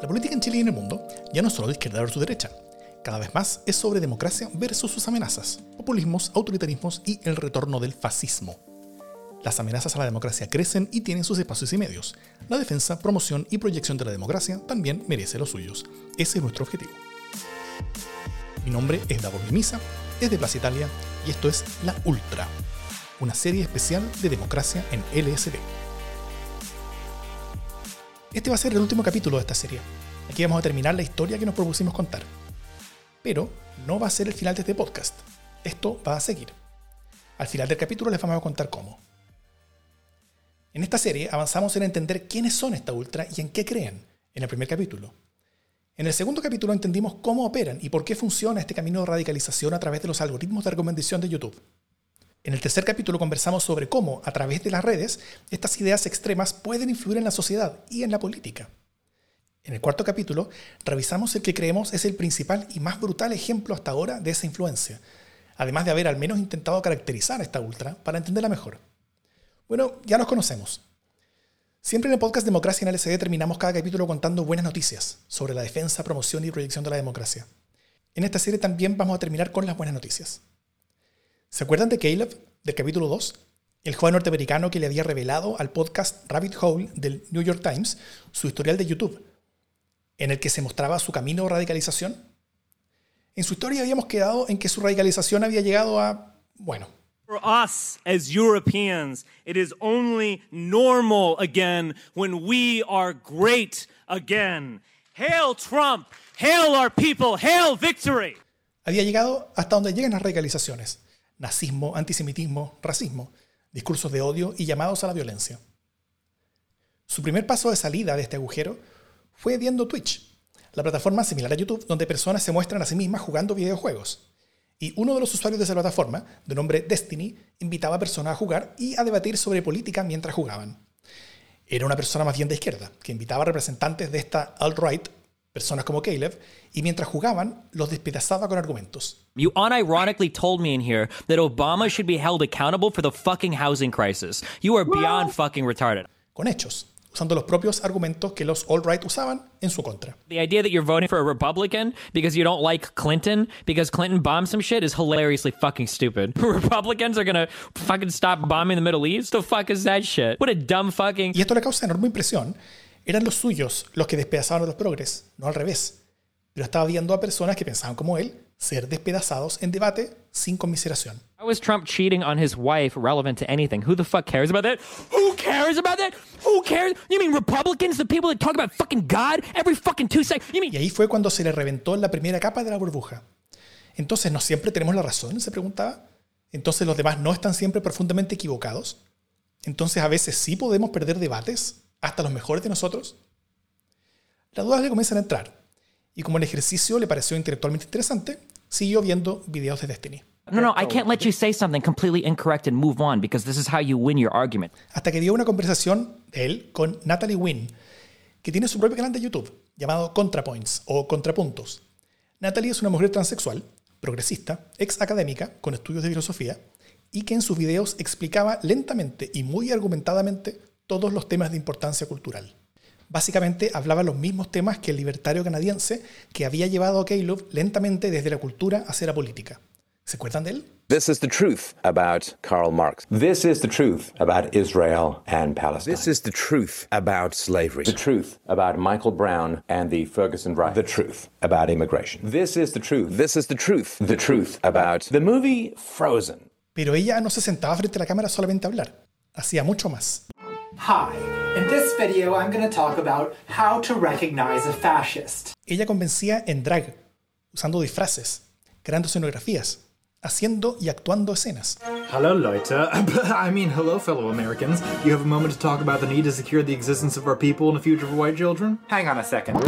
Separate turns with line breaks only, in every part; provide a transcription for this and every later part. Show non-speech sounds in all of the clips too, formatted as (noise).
La política en Chile y en el mundo ya no es solo de izquierda versus derecha. Cada vez más es sobre democracia versus sus amenazas, populismos, autoritarismos y el retorno del fascismo. Las amenazas a la democracia crecen y tienen sus espacios y medios. La defensa, promoción y proyección de la democracia también merece los suyos. Ese es nuestro objetivo. Mi nombre es Davos Mimisa, es de Plaza Italia y esto es La Ultra, una serie especial de democracia en LSD. Este va a ser el último capítulo de esta serie. Aquí vamos a terminar la historia que nos propusimos contar. Pero no va a ser el final de este podcast. Esto va a seguir. Al final del capítulo les vamos a contar cómo. En esta serie avanzamos en entender quiénes son esta ultra y en qué creen, en el primer capítulo. En el segundo capítulo entendimos cómo operan y por qué funciona este camino de radicalización a través de los algoritmos de recomendación de YouTube. En el tercer capítulo conversamos sobre cómo, a través de las redes, estas ideas extremas pueden influir en la sociedad y en la política. En el cuarto capítulo, revisamos el que creemos es el principal y más brutal ejemplo hasta ahora de esa influencia, además de haber al menos intentado caracterizar a esta ultra para entenderla mejor. Bueno, ya nos conocemos. Siempre en el podcast Democracia en LSD terminamos cada capítulo contando buenas noticias sobre la defensa, promoción y proyección de la democracia. En esta serie también vamos a terminar con las buenas noticias. ¿Se acuerdan de Caleb, del capítulo 2? El joven norteamericano que le había revelado al podcast Rabbit Hole del New York Times su historial de YouTube, en el que se mostraba su camino de radicalización. En su historia habíamos quedado en que su radicalización había llegado a, bueno,
For us as Europeans, it is only normal again when we are great again. Hail Trump! Hail our people! Hail victory!
había llegado hasta donde llegan las radicalizaciones. Nazismo, antisemitismo, racismo, discursos de odio y llamados a la violencia. Su primer paso de salida de este agujero fue viendo Twitch, la plataforma similar a YouTube donde personas se muestran a sí mismas jugando videojuegos. Y uno de los usuarios de esa plataforma, de nombre Destiny, invitaba a personas a jugar y a debatir sobre política mientras jugaban. Era una persona más bien de izquierda, que invitaba a representantes de esta alt-right, personas como Caleb, y mientras jugaban, los despedazaba con argumentos.
You unironically told me in here that Obama should be held accountable for the fucking housing crisis. You are beyond fucking retarded.
Con hechos, usando los propios argumentos que los alt-right usaban en su contra.
The idea that you're voting for a Republican because you don't like Clinton because Clinton bombed some shit is hilariously fucking stupid. (laughs) Republicans are gonna fucking stop bombing the Middle East? The fuck is that shit? What a dumb fucking.
Y esto le causa enorme impresión. Eran los suyos los que despedazaban a los progres, no al revés. Pero estaba viendo a personas que pensaban como él ser despedazados en debate sin conmiseración.
How is Trump cheating on his wife relevant to anything? Who the fuck cares about that? Who cares about that? Who cares? You mean Republicans, the people that talk about fucking God every fucking two seconds? You mean
Y ahí fue cuando se le reventó la primera capa de la burbuja. Entonces, ¿no siempre tenemos la razón? Se preguntaba. Entonces, ¿los demás no están siempre profundamente equivocados? Entonces, a veces sí podemos perder debates, hasta los mejores de nosotros. Las dudas le comienzan a entrar. Y como el ejercicio le pareció intelectualmente interesante, siguió viendo videos de Destiny.
No, no, I can't let you say something completely incorrect and move on because this is how you win your argument.
Hasta que dio una conversación de él con Natalie Wynn, que tiene su propio canal de YouTube llamado ContraPoints o Contrapuntos. Natalie es una mujer transexual, progresista, ex académica con estudios de filosofía y que en sus videos explicaba lentamente y muy argumentadamente todos los temas de importancia cultural. Básicamente hablaba los mismos temas que el libertario canadiense que había llevado a Caleb lentamente desde la cultura hacia la política. ¿Se acuerdan de él?
This is the truth about Karl Marx.
This is the truth about Israel and Palestine.
This is the truth about slavery.
the truth about Michael Brown and the Ferguson riots.
The truth.
about immigration. This is the truth.
This is the truth.
the truth about the movie Frozen.
Pero ella no se sentaba frente a la cámara solamente a hablar. Hacía mucho más.
Hi, in this video I'm going to talk about how to recognize a fascist.
Ella convencía en drag, usando disfraces, creando escenografías, haciendo y actuando escenas.
Hello, Leute. (laughs) I mean, hello, fellow Americans. You have a moment to talk about the need to secure the existence of our people and the future for white children?
Hang on a second.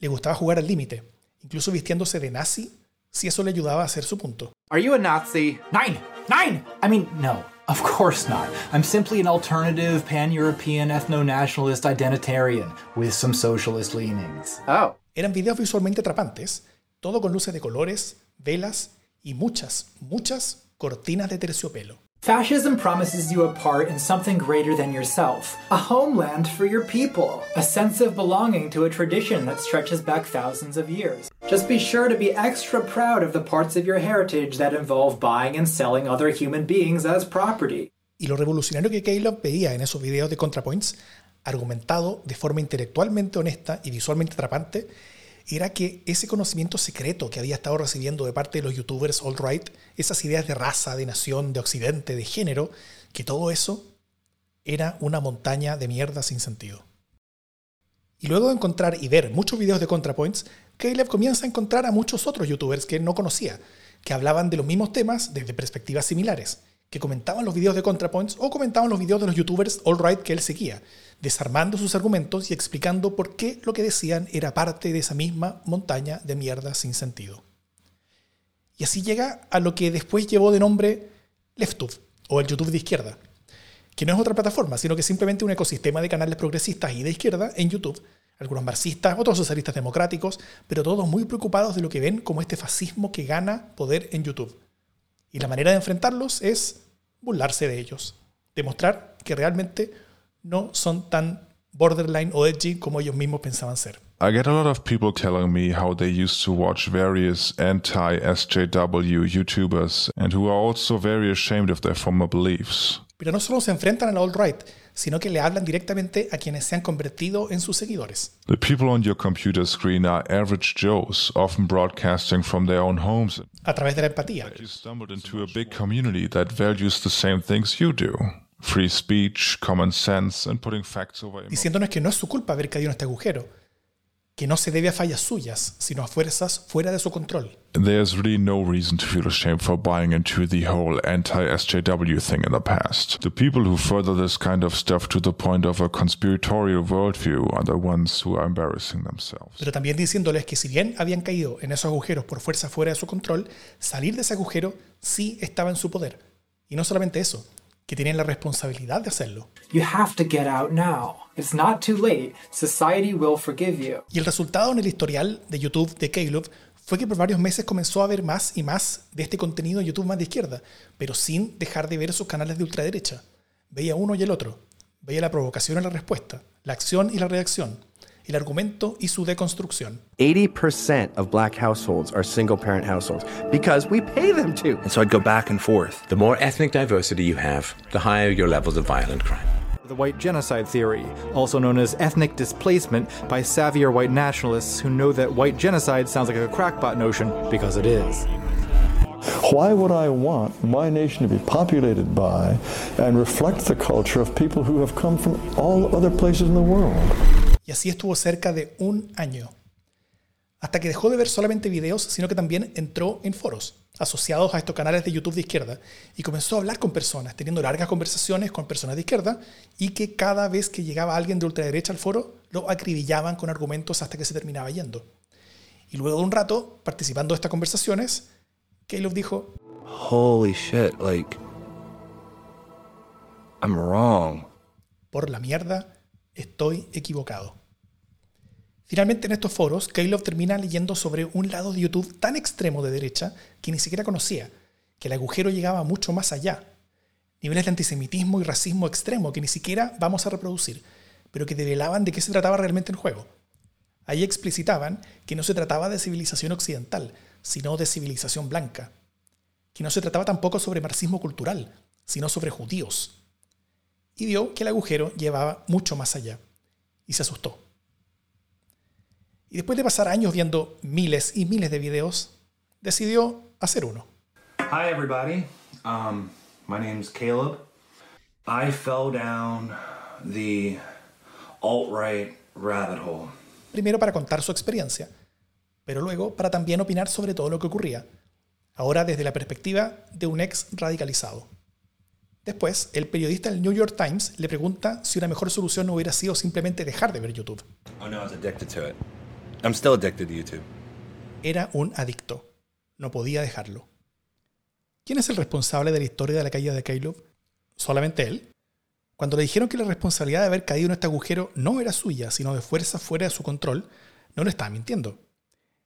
Le gustaba jugar al límite, incluso vistiéndose de nazi, si eso le ayudaba a hacer su punto.
Are you a Nazi? Nine! Nine! I mean, no. Of course not. I'm simply an alternative, pan European, ethno nationalist identitarian with some socialist leanings. Oh.
Eran videos visualmente atrapantes, todo con luces de colores, velas y muchas, muchas cortinas de terciopelo.
Fascism promises you a part in something greater than yourself, a homeland for your people, a sense of belonging to a tradition that stretches back thousands of years. Just be sure to be extra proud of the parts of your heritage that involve buying and selling other human beings as property.
Y lo revolucionario que Caleb veía en esos videos de ContraPoints, argumentado de forma intelectualmente honesta y visualmente atrapante, era que ese conocimiento secreto que había estado recibiendo de parte de los youtubers alt-right, esas ideas de raza, de nación, de occidente, de género, que todo eso era una montaña de mierda sin sentido. Y luego de encontrar y ver muchos videos de ContraPoints, Caleb comienza a encontrar a muchos otros youtubers que no conocía, que hablaban de los mismos temas desde perspectivas similares, que comentaban los videos de ContraPoints o comentaban los videos de los youtubers alt-right que él seguía, desarmando sus argumentos y explicando por qué lo que decían era parte de esa misma montaña de mierda sin sentido. Y así llega a lo que después llevó de nombre LeftTube, o el YouTube de izquierda, que no es otra plataforma, sino que simplemente un ecosistema de canales progresistas y de izquierda en YouTube, algunos marxistas, otros socialistas democráticos, pero todos muy preocupados de lo que ven como este fascismo que gana poder en YouTube. Y la manera de enfrentarlos es burlarse de ellos, demostrar que realmente no son tan borderline o edgy como ellos mismos pensaban ser.
I get a lot of people telling me how they used to watch various anti SJW YouTubers and who are also very ashamed of their former beliefs.
Pero no solo se enfrentan a la alt-right, sino que le hablan directamente a quienes se han convertido en sus seguidores.
The people on your computer screen are average Joes, often broadcasting from their own homes.
A través de la empatía.
You stumbled into a big community that values the same things you do. Free speech, common sense, and putting facts over.
Diciéndonos que no es su culpa haber caído en este agujero, que no se debe a fallas suyas, sino a fuerzas fuera de su control.
There's really no reason to feel ashamed for buying into the whole anti SJW thing in the past. The people who further this kind of stuff to the point of a conspiratorial worldview are the ones who are embarrassing themselves.
Pero también diciéndoles que si bien habían caído en esos agujeros por fuerza fuera de su control, salir de ese agujero sí estaba en su poder. Y no solamente eso, que tienen la responsabilidad de hacerlo.
You have to get out now. It's not too late. Society will forgive you.
Y el resultado en el historial de YouTube de Caleb fue que por varios meses comenzó a ver más y más de este contenido en YouTube más de izquierda, pero sin dejar de ver sus canales de ultraderecha. Veía uno y el otro. Veía la provocación y la respuesta, la acción y la reacción, el argumento y su deconstrucción.
80% of black households are single parent households because we pay them to.
And so I'd go back and forth.
The more ethnic diversity you have, the higher your levels of violent crime.
The white genocide theory, also known as ethnic displacement by savvier white nationalists who know that white genocide sounds like a crackpot notion because it is.
Why would I want my nation to be populated by and reflect the culture of people who have come from all other places in the world?
Y así estuvo cerca de un año. Hasta que dejó de ver solamente videos, sino que también entró en foros asociados a estos canales de YouTube de izquierda y comenzó a hablar con personas, teniendo largas conversaciones con personas de izquierda y que cada vez que llegaba alguien de ultraderecha al foro lo acribillaban con argumentos hasta que se terminaba yendo. Y luego de un rato, participando de estas conversaciones, Caleb dijo,
Holy shit, like, I'm wrong.
por la mierda, estoy equivocado. Finalmente en estos foros, Caleb termina leyendo sobre un lado de YouTube tan extremo de derecha que ni siquiera conocía, que el agujero llegaba mucho más allá. Niveles de antisemitismo y racismo extremo que ni siquiera vamos a reproducir, pero que develaban de qué se trataba realmente el juego. Ahí explicitaban que no se trataba de civilización occidental, sino de civilización blanca. Que no se trataba tampoco sobre marxismo cultural, sino sobre judíos. Y vio que el agujero llevaba mucho más allá. Y se asustó. Y después de pasar años viendo miles y miles de videos, decidió hacer uno.
Hi, everybody. Um, my name's Caleb. I fell down the alt right rabbit hole.
Primero para contar su experiencia, pero luego para también opinar sobre todo lo que ocurría, ahora desde la perspectiva de un ex radicalizado. Después, el periodista del New York Times le pregunta si una mejor solución no hubiera sido simplemente dejar de ver YouTube.
Oh no, I was addicted to it. I'm still addicted to YouTube.
Era un adicto. No podía dejarlo. ¿Quién es el responsable de la historia de la caída de Caleb? ¿Solamente él? Cuando le dijeron que la responsabilidad de haber caído en este agujero no era suya, sino de fuerza fuera de su control, no le estaba mintiendo.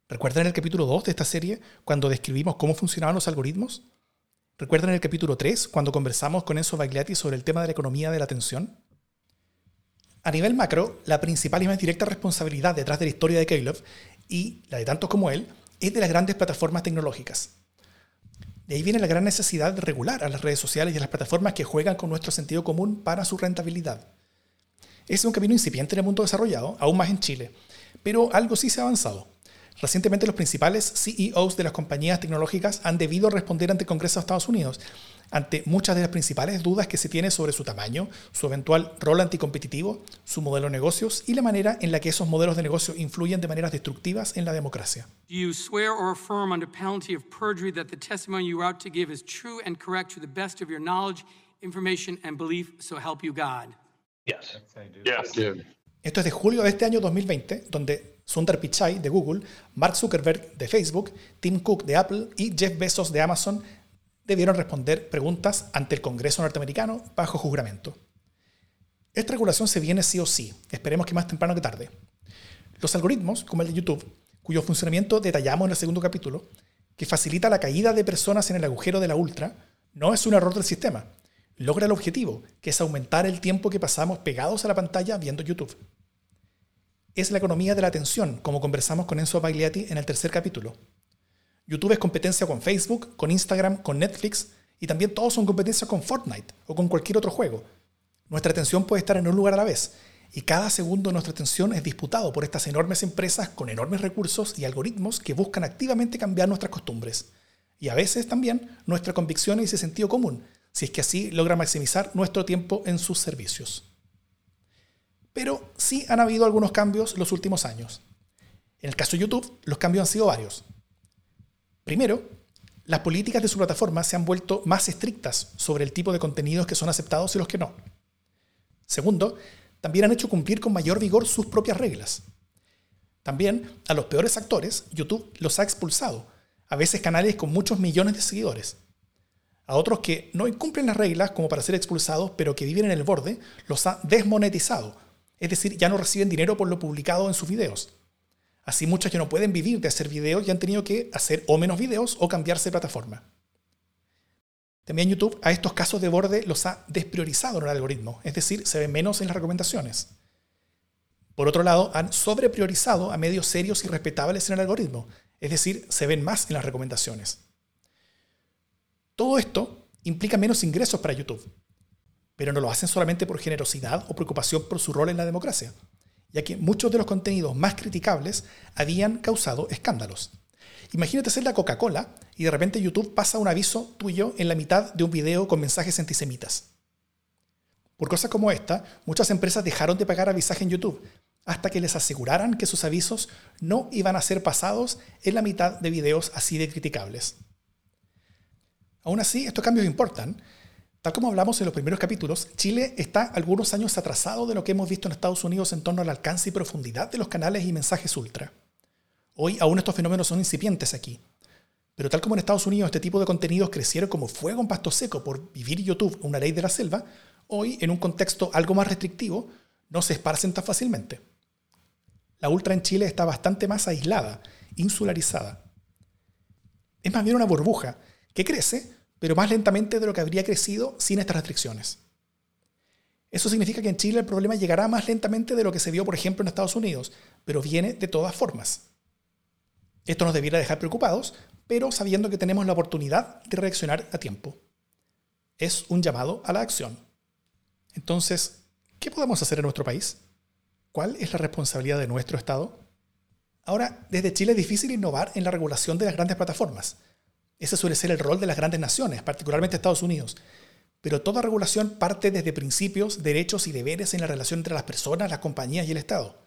¿Recuerdan el capítulo 2 de esta serie cuando describimos cómo funcionaban los algoritmos? ¿Recuerdan el capítulo 3 cuando conversamos con Enzo Bagliati sobre el tema de la economía de la atención? A nivel macro, la principal y más directa responsabilidad detrás de la historia de Caleb y la de tantos como él es de las grandes plataformas tecnológicas. De ahí viene la gran necesidad de regular a las redes sociales y a las plataformas que juegan con nuestro sentido común para su rentabilidad. Es un camino incipiente en el mundo desarrollado, aún más en Chile, pero algo sí se ha avanzado. Recientemente los principales CEOs de las compañías tecnológicas han debido responder ante el Congreso de Estados Unidos ante muchas de las principales dudas que se tiene sobre su tamaño, su eventual rol anticompetitivo, su modelo de negocios y la manera en la que esos modelos de negocio influyen de maneras destructivas en la democracia.
Do you swear or affirm under penalty of perjury that the testimony you are about to give is true and correct to the best of your knowledge, information, and belief, so help you God?
Yes. Yes.
Esto es de julio de este año 2020, donde Sundar Pichai de Google, Mark Zuckerberg de Facebook, Tim Cook de Apple y Jeff Bezos de Amazon debieron responder preguntas ante el Congreso norteamericano bajo juramento. Esta regulación se viene sí o sí, esperemos que más temprano que tarde. Los algoritmos, como el de YouTube, cuyo funcionamiento detallamos en el segundo capítulo, que facilita la caída de personas en el agujero de la ultra, no es un error del sistema. Logra el objetivo, que es aumentar el tiempo que pasamos pegados a la pantalla viendo YouTube. Es la economía de la atención, como conversamos con Enzo Bagliati en el tercer capítulo. YouTube es competencia con Facebook, con Instagram, con Netflix y también todos son competencia con Fortnite o con cualquier otro juego. Nuestra atención puede estar en un lugar a la vez y cada segundo de nuestra atención es disputado por estas enormes empresas con enormes recursos y algoritmos que buscan activamente cambiar nuestras costumbres y a veces también nuestra convicción y ese sentido común, si es que así logra maximizar nuestro tiempo en sus servicios. Pero sí han habido algunos cambios los últimos años. En el caso de YouTube, los cambios han sido varios. Primero, las políticas de su plataforma se han vuelto más estrictas sobre el tipo de contenidos que son aceptados y los que no. Segundo, también han hecho cumplir con mayor vigor sus propias reglas. También a los peores actores, YouTube los ha expulsado, a veces canales con muchos millones de seguidores. A otros que no incumplen las reglas como para ser expulsados, pero que viven en el borde, los ha desmonetizado, es decir, ya no reciben dinero por lo publicado en sus videos. Así muchos ya no pueden vivir de hacer videos y han tenido que hacer o menos videos o cambiarse de plataforma. También YouTube a estos casos de borde los ha despriorizado en el algoritmo, es decir, se ven menos en las recomendaciones. Por otro lado, han sobrepriorizado a medios serios y respetables en el algoritmo, es decir, se ven más en las recomendaciones. Todo esto implica menos ingresos para YouTube, pero no lo hacen solamente por generosidad o preocupación por su rol en la democracia ya que muchos de los contenidos más criticables habían causado escándalos. Imagínate ser la Coca-Cola y de repente YouTube pasa un aviso tuyo en la mitad de un video con mensajes antisemitas. Por cosas como esta, muchas empresas dejaron de pagar avisaje en YouTube hasta que les aseguraran que sus avisos no iban a ser pasados en la mitad de videos así de criticables. Aún así, estos cambios importan, Tal como hablamos en los primeros capítulos, Chile está algunos años atrasado de lo que hemos visto en Estados Unidos en torno al alcance y profundidad de los canales y mensajes ultra. Hoy aún estos fenómenos son incipientes aquí. Pero tal como en Estados Unidos este tipo de contenidos crecieron como fuego en pasto seco por vivir YouTube, una ley de la selva, hoy en un contexto algo más restrictivo no se esparcen tan fácilmente. La ultra en Chile está bastante más aislada, insularizada. Es más bien una burbuja que crece, pero más lentamente de lo que habría crecido sin estas restricciones. Eso significa que en Chile el problema llegará más lentamente de lo que se vio, por ejemplo, en Estados Unidos, pero viene de todas formas. Esto nos debiera dejar preocupados, pero sabiendo que tenemos la oportunidad de reaccionar a tiempo. Es un llamado a la acción. Entonces, ¿qué podemos hacer en nuestro país? ¿Cuál es la responsabilidad de nuestro Estado? Ahora, desde Chile es difícil innovar en la regulación de las grandes plataformas, ese suele ser el rol de las grandes naciones, particularmente Estados Unidos. Pero toda regulación parte desde principios, derechos y deberes en la relación entre las personas, las compañías y el Estado.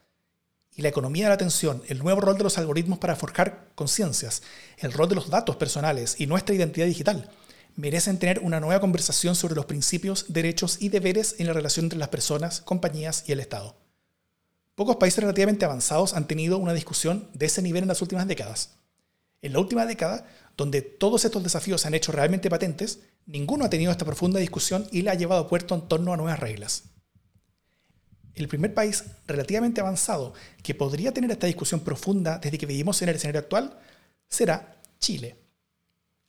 Y la economía de la atención, el nuevo rol de los algoritmos para forjar conciencias, el rol de los datos personales y nuestra identidad digital merecen tener una nueva conversación sobre los principios, derechos y deberes en la relación entre las personas, compañías y el Estado. Pocos países relativamente avanzados han tenido una discusión de ese nivel en las últimas décadas. En la última década, donde todos estos desafíos se han hecho realmente patentes, ninguno ha tenido esta profunda discusión y la ha llevado a puerto en torno a nuevas reglas. El primer país relativamente avanzado que podría tener esta discusión profunda desde que vivimos en el escenario actual será Chile.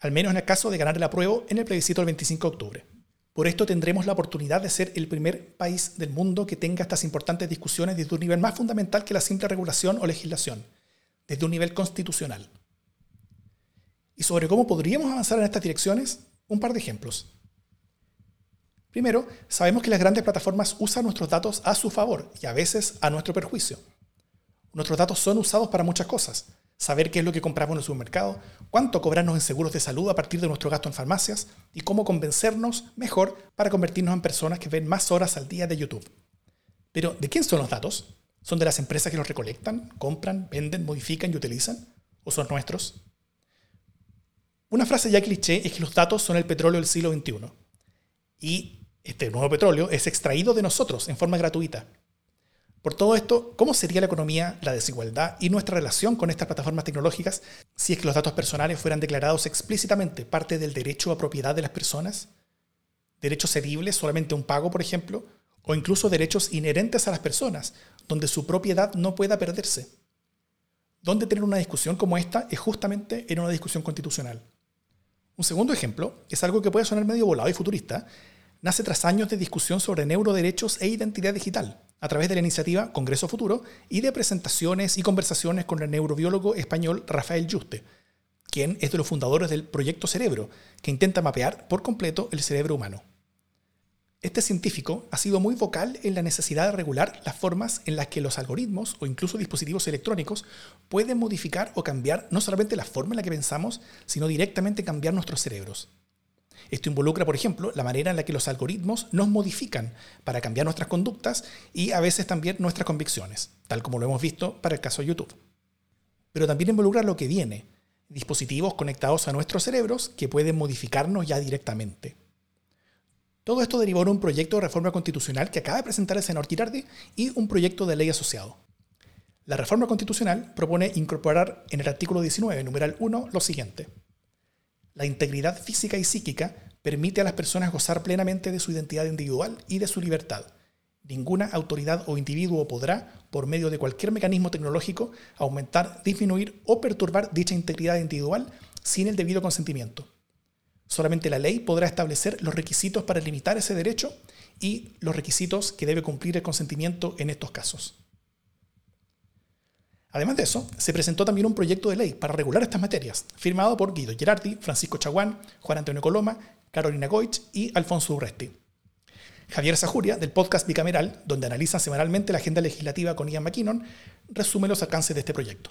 al menos en el caso de ganar el apruebo en el plebiscito del 25 de octubre. Por esto tendremos la oportunidad de ser el primer país del mundo que tenga estas importantes discusiones desde un nivel más fundamental que la simple regulación o legislación, desde un nivel constitucional. Y sobre cómo podríamos avanzar en estas direcciones, un par de ejemplos. Primero, sabemos que las grandes plataformas usan nuestros datos a su favor y a veces a nuestro perjuicio. Nuestros datos son usados para muchas cosas. Saber qué es lo que compramos en el supermercado, cuánto cobrarnos en seguros de salud a partir de nuestro gasto en farmacias y cómo convencernos mejor para convertirnos en personas que ven más horas al día de YouTube. Pero, ¿de quién son los datos? ¿Son de las empresas que los recolectan, compran, venden, modifican y utilizan? ¿O son nuestros? Una frase ya cliché es que los datos son el petróleo del siglo XXI. Y este nuevo petróleo es extraído de nosotros en forma gratuita. Por todo esto, ¿cómo sería la economía, la desigualdad y nuestra relación con estas plataformas tecnológicas si es que los datos personales fueran declarados explícitamente parte del derecho a propiedad de las personas? ¿Derechos cedibles, solamente un pago, por ejemplo? ¿O incluso derechos inherentes a las personas, donde su propiedad no pueda perderse? ¿Dónde tener una discusión como esta es justamente en una discusión constitucional? Un segundo ejemplo es algo que puede sonar medio volado y futurista, nace tras años de discusión sobre neuroderechos e identidad digital, a través de la iniciativa Congreso Futuro y de presentaciones y conversaciones con el neurobiólogo español Rafael Juste, quien es de los fundadores del Proyecto Cerebro, que intenta mapear por completo el cerebro humano. Este científico ha sido muy vocal en la necesidad de regular las formas en las que los algoritmos o incluso dispositivos electrónicos pueden modificar o cambiar no solamente la forma en la que pensamos, sino directamente cambiar nuestros cerebros. Esto involucra, por ejemplo, la manera en la que los algoritmos nos modifican para cambiar nuestras conductas y a veces también nuestras convicciones, tal como lo hemos visto para el caso de YouTube. Pero también involucra lo que viene, dispositivos conectados a nuestros cerebros que pueden modificarnos ya directamente. Todo esto derivó en un proyecto de reforma constitucional que acaba de presentar el senador Girardi y un proyecto de ley asociado. La reforma constitucional propone incorporar en el artículo 19, numeral 1, lo siguiente. La integridad física y psíquica permite a las personas gozar plenamente de su identidad individual y de su libertad. Ninguna autoridad o individuo podrá, por medio de cualquier mecanismo tecnológico, aumentar, disminuir o perturbar dicha integridad individual sin el debido consentimiento. Solamente la ley podrá establecer los requisitos para limitar ese derecho y los requisitos que debe cumplir el consentimiento en estos casos. Además de eso, se presentó también un proyecto de ley para regular estas materias, firmado por Guido Gerardi, Francisco Chaguán, Juan Antonio Coloma, Carolina Goich y Alfonso Urresti. Javier Sajuria, del podcast Bicameral, donde analiza semanalmente la agenda legislativa con Ian McKinnon, resume los alcances de este proyecto.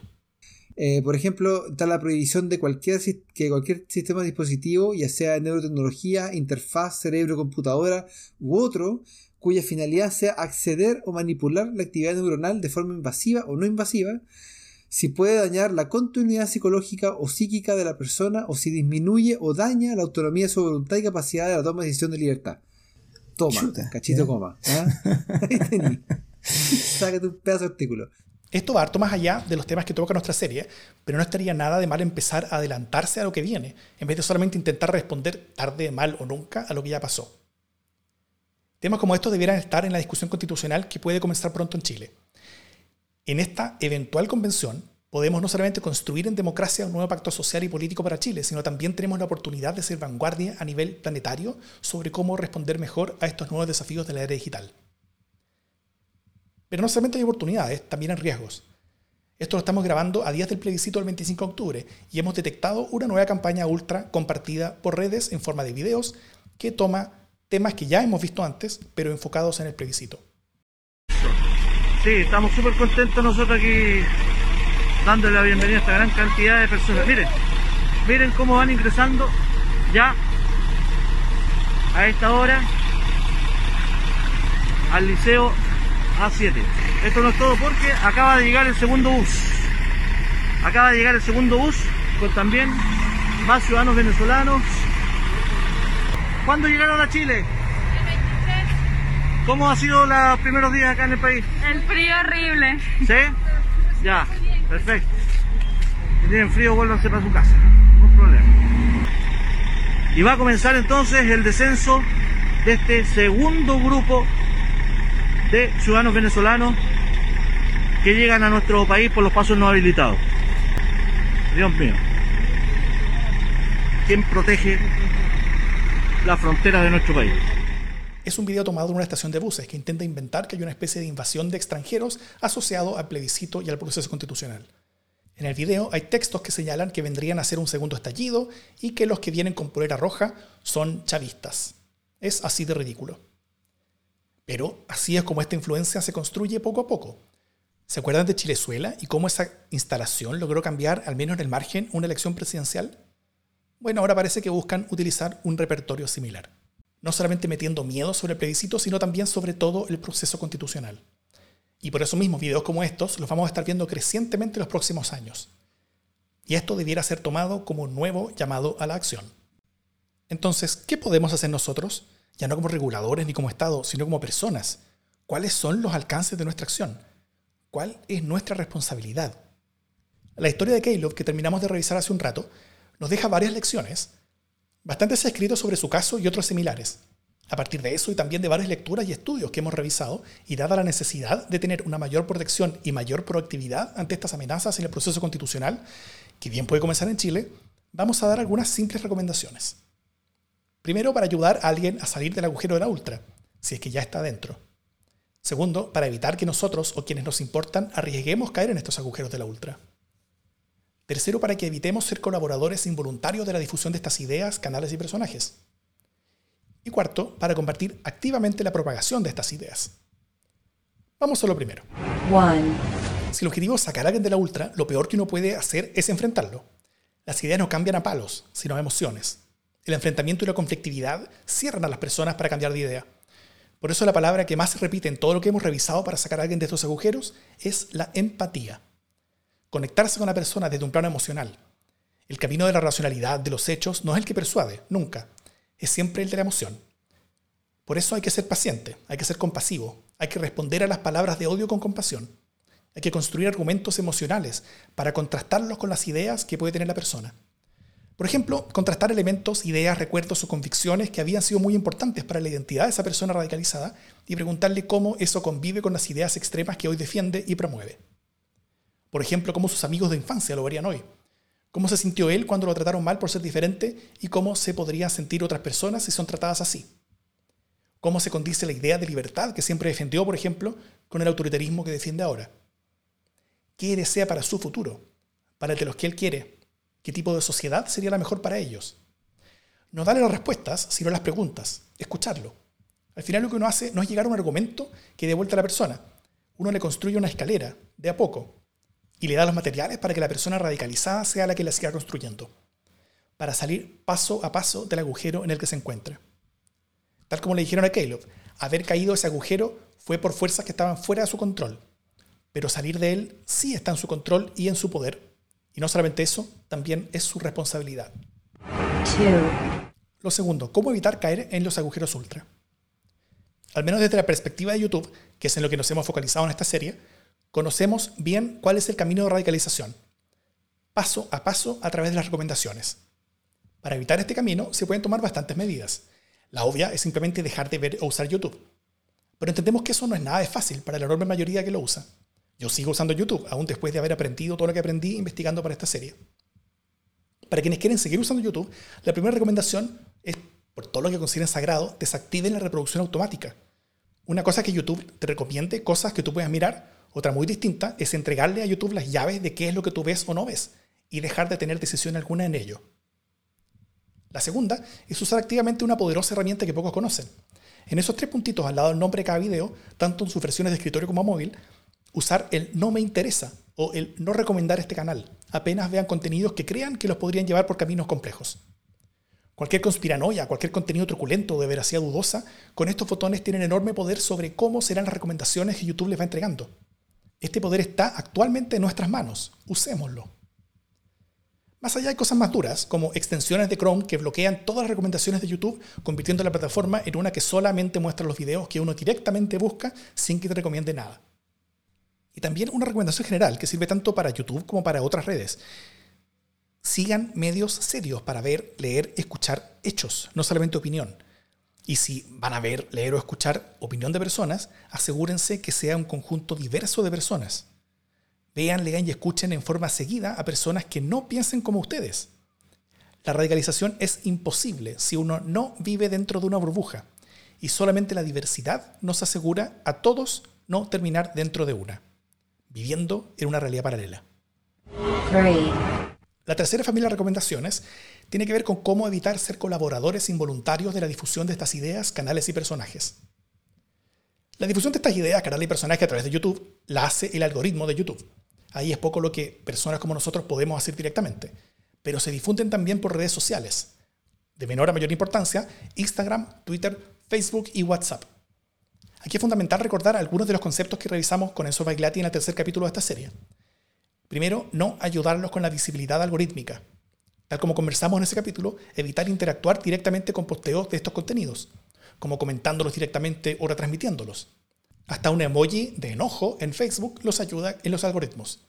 Eh, por ejemplo, está la prohibición de cualquier, que cualquier sistema dispositivo, ya sea neurotecnología, interfaz, cerebro, computadora u otro, cuya finalidad sea acceder o manipular la actividad neuronal de forma invasiva o no invasiva, si puede dañar la continuidad psicológica o psíquica de la persona o si disminuye o daña la autonomía de su voluntad y capacidad de la toma de decisión de libertad. Toma, cachito coma. ¿ah? (laughs) Sácate un pedazo de artículo.
Esto va harto más allá de los temas que toca nuestra serie, pero no estaría nada de mal empezar a adelantarse a lo que viene, en vez de solamente intentar responder tarde, mal o nunca a lo que ya pasó. Temas como estos debieran estar en la discusión constitucional que puede comenzar pronto en Chile. En esta eventual convención podemos no solamente construir en democracia un nuevo pacto social y político para Chile, sino también tenemos la oportunidad de ser vanguardia a nivel planetario sobre cómo responder mejor a estos nuevos desafíos de la era digital. Pero no solamente hay oportunidades, también hay riesgos. Esto lo estamos grabando a días del plebiscito del 25 de octubre y hemos detectado una nueva campaña ultra compartida por redes en forma de videos que toma temas que ya hemos visto antes, pero enfocados en el plebiscito.
Sí, estamos súper contentos nosotros aquí dándole la bienvenida a esta gran cantidad de personas. Miren, miren cómo van ingresando ya a esta hora al liceo A7. Esto no es todo porque acaba de llegar el segundo bus. Acaba de llegar el segundo bus con también más ciudadanos venezolanos ¿Cuándo llegaron a Chile?
El 23.
¿Cómo ha sido los primeros días acá en el país?
El frío horrible.
¿Sí? Ya, perfecto. Si tienen frío, vuélvanse para su casa. No problema. Y va a comenzar entonces el descenso de este segundo grupo de ciudadanos venezolanos que llegan a nuestro país por los pasos no habilitados. Dios mío. quien protege la frontera de nuestro país.
Es un video tomado en una estación de buses que intenta inventar que hay una especie de invasión de extranjeros asociado al plebiscito y al proceso constitucional. En el video hay textos que señalan que vendrían a ser un segundo estallido y que los que vienen con polera roja son chavistas. Es así de ridículo. Pero así es como esta influencia se construye poco a poco. ¿Se acuerdan de Chilezuela y cómo esa instalación logró cambiar, al menos en el margen, una elección presidencial? Bueno, ahora parece que buscan utilizar un repertorio similar. No solamente metiendo miedo sobre el plebiscito, sino también sobre todo el proceso constitucional. Y por eso mismo, videos como estos los vamos a estar viendo crecientemente en los próximos años. Y esto debiera ser tomado como un nuevo llamado a la acción. Entonces, ¿qué podemos hacer nosotros? Ya no como reguladores ni como Estado, sino como personas. ¿Cuáles son los alcances de nuestra acción? ¿Cuál es nuestra responsabilidad? La historia de Caleb, que terminamos de revisar hace un rato, nos deja varias lecciones. Bastante se ha escrito sobre su caso y otros similares. A partir de eso y también de varias lecturas y estudios que hemos revisado, y dada la necesidad de tener una mayor protección y mayor proactividad ante estas amenazas en el proceso constitucional, que bien puede comenzar en Chile, vamos a dar algunas simples recomendaciones. Primero, para ayudar a alguien a salir del agujero de la ultra, si es que ya está dentro. Segundo, para evitar que nosotros o quienes nos importan arriesguemos caer en estos agujeros de la ultra. Tercero, para que evitemos ser colaboradores involuntarios de la difusión de estas ideas, canales y personajes. Y cuarto, para compartir activamente la propagación de estas ideas. Vamos a lo primero. Si el objetivo es sacar a alguien de la ultra, lo peor que uno puede hacer es enfrentarlo. Las ideas no cambian a palos, sino a emociones. El enfrentamiento y la conflictividad cierran a las personas para cambiar de idea. Por eso la palabra que más se repite en todo lo que hemos revisado para sacar a alguien de estos agujeros es la empatía. Conectarse con la persona desde un plano emocional. El camino de la racionalidad, de los hechos, no es el que persuade, nunca. Es siempre el de la emoción. Por eso hay que ser paciente, hay que ser compasivo, hay que responder a las palabras de odio con compasión. Hay que construir argumentos emocionales para contrastarlos con las ideas que puede tener la persona. Por ejemplo, contrastar elementos, ideas, recuerdos o convicciones que habían sido muy importantes para la identidad de esa persona radicalizada y preguntarle cómo eso convive con las ideas extremas que hoy defiende y promueve. Por ejemplo, cómo sus amigos de infancia lo verían hoy. Cómo se sintió él cuando lo trataron mal por ser diferente y cómo se podrían sentir otras personas si son tratadas así. Cómo se condice la idea de libertad que siempre defendió, por ejemplo, con el autoritarismo que defiende ahora. ¿Qué desea para su futuro? Para el de los que él quiere. ¿Qué tipo de sociedad sería la mejor para ellos? No darle las respuestas, sino las preguntas. Escucharlo. Al final lo que uno hace no es llegar a un argumento que dé vuelta a la persona. Uno le construye una escalera, de a poco, y le da los materiales para que la persona radicalizada sea la que la siga construyendo, para salir paso a paso del agujero en el que se encuentra. Tal como le dijeron a Caleb, haber caído ese agujero fue por fuerzas que estaban fuera de su control, pero salir de él sí está en su control y en su poder, y no solamente eso, también es su responsabilidad. Lo segundo, ¿cómo evitar caer en los agujeros ultra? Al menos desde la perspectiva de YouTube, que es en lo que nos hemos focalizado en esta serie, conocemos bien cuál es el camino de radicalización, paso a paso a través de las recomendaciones. Para evitar este camino se pueden tomar bastantes medidas. La obvia es simplemente dejar de ver o usar YouTube. Pero entendemos que eso no es nada de fácil para la enorme mayoría que lo usa. Yo sigo usando YouTube, aún después de haber aprendido todo lo que aprendí investigando para esta serie. Para quienes quieren seguir usando YouTube, la primera recomendación es, por todo lo que consideren sagrado, desactiven la reproducción automática. Una cosa que YouTube te recomiende cosas que tú puedas mirar, otra muy distinta es entregarle a YouTube las llaves de qué es lo que tú ves o no ves y dejar de tener decisión alguna en ello. La segunda es usar activamente una poderosa herramienta que pocos conocen. En esos tres puntitos al lado del nombre de cada video, tanto en sus versiones de escritorio como móvil, usar el no me interesa o el no recomendar este canal. Apenas vean contenidos que crean que los podrían llevar por caminos complejos. Cualquier conspiranoia, cualquier contenido truculento o de veracidad dudosa, con estos botones tienen enorme poder sobre cómo serán las recomendaciones que YouTube les va entregando. Este poder está actualmente en nuestras manos. Usémoslo. Más allá hay cosas más duras, como extensiones de Chrome que bloquean todas las recomendaciones de YouTube, convirtiendo la plataforma en una que solamente muestra los videos que uno directamente busca sin que te recomiende nada. Y también una recomendación general que sirve tanto para YouTube como para otras redes. Sigan medios serios para ver, leer, escuchar hechos, no solamente opinión. Y si van a ver, leer o escuchar opinión de personas, asegúrense que sea un conjunto diverso de personas. Vean, lean y escuchen en forma seguida a personas que no piensen como ustedes. La radicalización es imposible si uno no vive dentro de una burbuja y solamente la diversidad nos asegura a todos no terminar dentro de una, viviendo en una realidad paralela. La tercera familia de recomendaciones tiene que ver con cómo evitar ser colaboradores involuntarios de la difusión de estas ideas, canales y personajes. La difusión de estas ideas, canales y personajes a través de YouTube la hace el algoritmo de YouTube. Ahí es poco lo que personas como nosotros podemos hacer directamente, pero se difunden también por redes sociales. De menor a mayor importancia, Instagram, Twitter, Facebook y WhatsApp. Aquí es fundamental recordar algunos de los conceptos que revisamos con Enzo Baglati en el tercer capítulo de esta serie. Primero, no ayudarlos con la visibilidad algorítmica. Tal como conversamos en ese capítulo, evitar interactuar directamente con posteos de estos contenidos, como comentándolos directamente o retransmitiéndolos. Hasta un emoji de enojo en Facebook los ayuda en los algoritmos.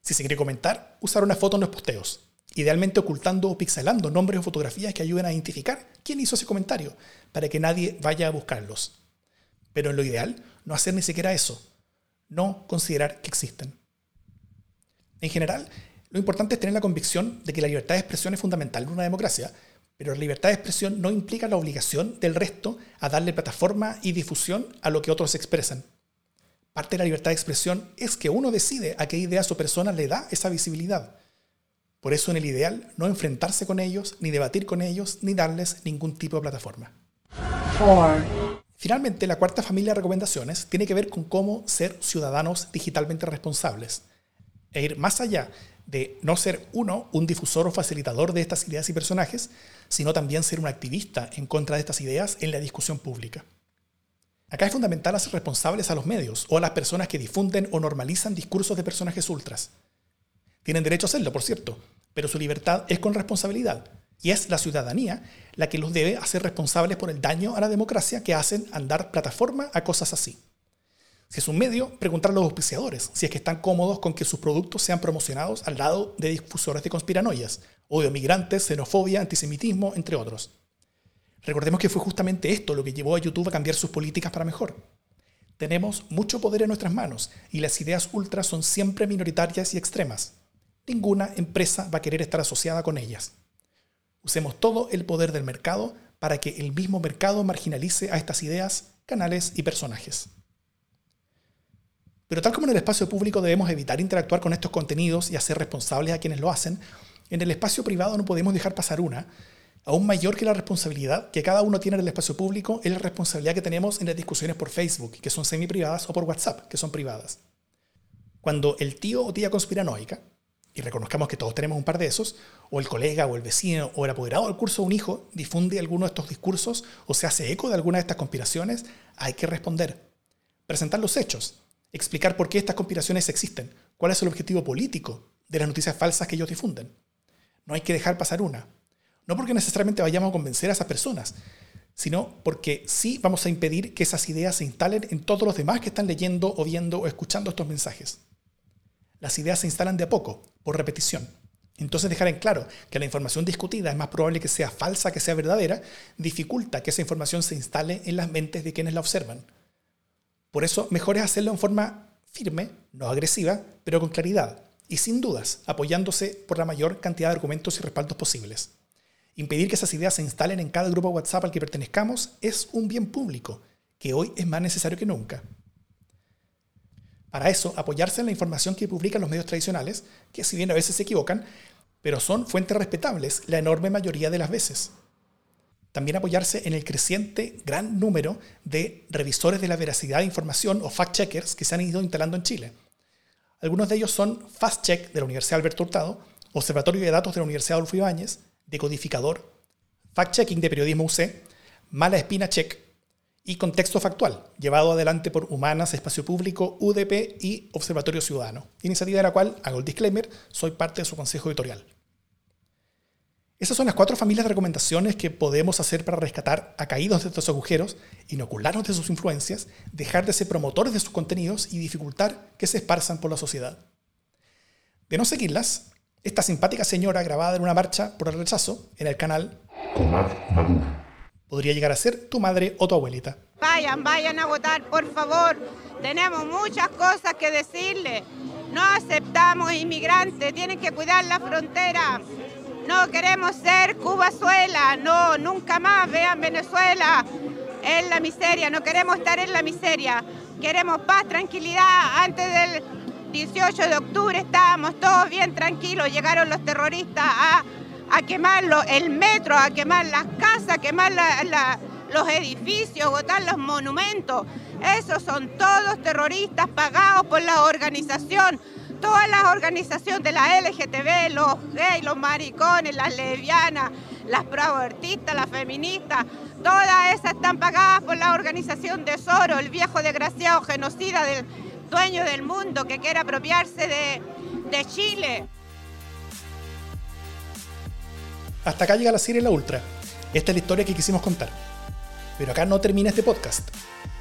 Si se quiere comentar, usar una foto en los posteos, idealmente ocultando o pixelando nombres o fotografías que ayuden a identificar quién hizo ese comentario, para que nadie vaya a buscarlos. Pero en lo ideal, no hacer ni siquiera eso, no considerar que existen. En general, lo importante es tener la convicción de que la libertad de expresión es fundamental en una democracia, pero la libertad de expresión no implica la obligación del resto a darle plataforma y difusión a lo que otros expresan. Parte de la libertad de expresión es que uno decide a qué ideas o personas le da esa visibilidad. Por eso en el ideal no enfrentarse con ellos, ni debatir con ellos, ni darles ningún tipo de plataforma. Finalmente, la cuarta familia de recomendaciones tiene que ver con cómo ser ciudadanos digitalmente responsables e ir más allá de no ser uno un difusor o facilitador de estas ideas y personajes, sino también ser un activista en contra de estas ideas en la discusión pública. Acá es fundamental hacer responsables a los medios o a las personas que difunden o normalizan discursos de personajes ultras. Tienen derecho a hacerlo, por cierto, pero su libertad es con responsabilidad, y es la ciudadanía la que los debe hacer responsables por el daño a la democracia que hacen andar plataforma a cosas así. Si es un medio, preguntar a los auspiciadores si es que están cómodos con que sus productos sean promocionados al lado de difusores de conspiranoias, odio migrantes, xenofobia, antisemitismo, entre otros. Recordemos que fue justamente esto lo que llevó a YouTube a cambiar sus políticas para mejor. Tenemos mucho poder en nuestras manos y las ideas ultra son siempre minoritarias y extremas. Ninguna empresa va a querer estar asociada con ellas. Usemos todo el poder del mercado para que el mismo mercado marginalice a estas ideas, canales y personajes. Pero tal como en el espacio público debemos evitar interactuar con estos contenidos y hacer responsables a quienes lo hacen, en el espacio privado no podemos dejar pasar una, aún mayor que la responsabilidad que cada uno tiene en el espacio público es la responsabilidad que tenemos en las discusiones por Facebook, que son semi privadas, o por WhatsApp, que son privadas. Cuando el tío o tía conspiranoica, y reconozcamos que todos tenemos un par de esos, o el colega o el vecino o el apoderado del curso de un hijo difunde alguno de estos discursos o se hace eco de alguna de estas conspiraciones, hay que responder. Presentar los hechos, explicar por qué estas conspiraciones existen, cuál es el objetivo político de las noticias falsas que ellos difunden. No hay que dejar pasar una. No porque necesariamente vayamos a convencer a esas personas, sino porque sí vamos a impedir que esas ideas se instalen en todos los demás que están leyendo o viendo o escuchando estos mensajes. Las ideas se instalan de a poco, por repetición. Entonces dejar en claro que la información discutida es más probable que sea falsa que sea verdadera, dificulta que esa información se instale en las mentes de quienes la observan. Por eso, mejor es hacerlo en forma firme, no agresiva, pero con claridad y sin dudas, apoyándose por la mayor cantidad de argumentos y respaldos posibles. Impedir que esas ideas se instalen en cada grupo WhatsApp al que pertenezcamos es un bien público, que hoy es más necesario que nunca. Para eso, apoyarse en la información que publican los medios tradicionales, que si bien a veces se equivocan, pero son fuentes respetables la enorme mayoría de las veces. También apoyarse en el creciente gran número de revisores de la veracidad de información o fact-checkers que se han ido instalando en Chile. Algunos de ellos son FastCheck de la Universidad Alberto Hurtado, Observatorio de Datos de la Universidad Adolfo Ibáñez, Decodificador, Fact-Checking de Periodismo UC, Mala Espina Check y Contexto Factual, llevado adelante por Humanas, Espacio Público, UDP y Observatorio Ciudadano, iniciativa de la cual, hago el disclaimer, soy parte de su consejo editorial. Esas son las cuatro familias de recomendaciones que podemos hacer para rescatar a caídos de estos agujeros, inocularnos de sus influencias, dejar de ser promotores de sus contenidos y dificultar que se esparzan por la sociedad. De no seguirlas, esta simpática señora grabada en una marcha por el rechazo en el canal podría llegar a ser tu madre o tu abuelita.
Vayan, vayan a votar, por favor. Tenemos muchas cosas que decirle. No aceptamos inmigrantes, tienen que cuidar la frontera. No queremos ser Cubazuela, no, nunca más vean Venezuela en la miseria, no queremos estar en la miseria. Queremos paz, tranquilidad. Antes del 18 de octubre estábamos todos bien tranquilos, llegaron los terroristas a, a quemar lo- el metro, a quemar las casas, a quemar los edificios, botar los monumentos. Esos son todos terroristas pagados por la organización. Todas las organizaciones de la LGTB, los gays, los maricones, las lesbianas, las proabortistas, las feministas, todas esas están pagadas por la organización de Soro, el viejo desgraciado genocida del dueño del mundo que quiere apropiarse de, de Chile.
Hasta acá llega la serie La Ultra. Esta es la historia que quisimos contar. Pero acá no termina este podcast.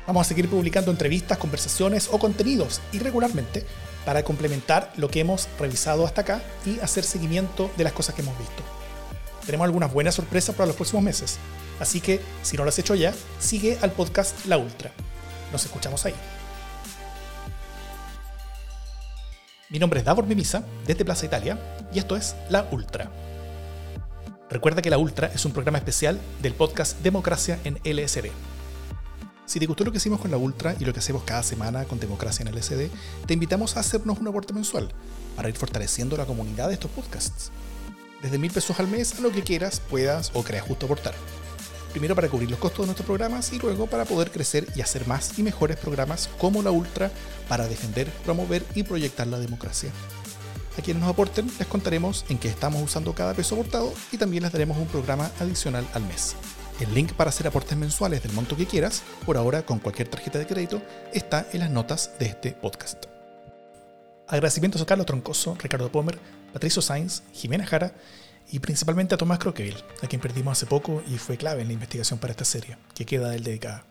Vamos a seguir publicando entrevistas, conversaciones o contenidos irregularmente para complementar lo que hemos revisado hasta acá y hacer seguimiento de las cosas que hemos visto. Tenemos algunas buenas sorpresas para los próximos meses, así que si no lo has hecho ya, sigue al podcast La Ultra. Nos escuchamos ahí. Mi nombre es Davor Mimisa, desde Plaza Italia, y esto es La Ultra. Recuerda que La Ultra es un programa especial del podcast Democracia en LSD. Si te gustó lo que hicimos con La Ultra y lo que hacemos cada semana con Democracia en LSD, te invitamos a hacernos un aporte mensual para ir fortaleciendo la comunidad de estos podcasts. Desde mil pesos al mes a lo que quieras, puedas o creas justo aportar. Primero para cubrir los costos de nuestros programas y luego para poder crecer y hacer más y mejores programas como La Ultra para defender, promover y proyectar la democracia. A quienes nos aporten les contaremos en qué estamos usando cada peso aportado y también les daremos un programa adicional al mes. El link para hacer aportes mensuales del monto que quieras, por ahora con cualquier tarjeta de crédito, está en las notas de este podcast. Agradecimientos a Carlos Troncoso, Ricardo Pomer, Patricio Sainz, Jimena Jara y principalmente a Tomás Croqueville, a quien perdimos hace poco y fue clave en la investigación para esta serie, que queda del dedicada.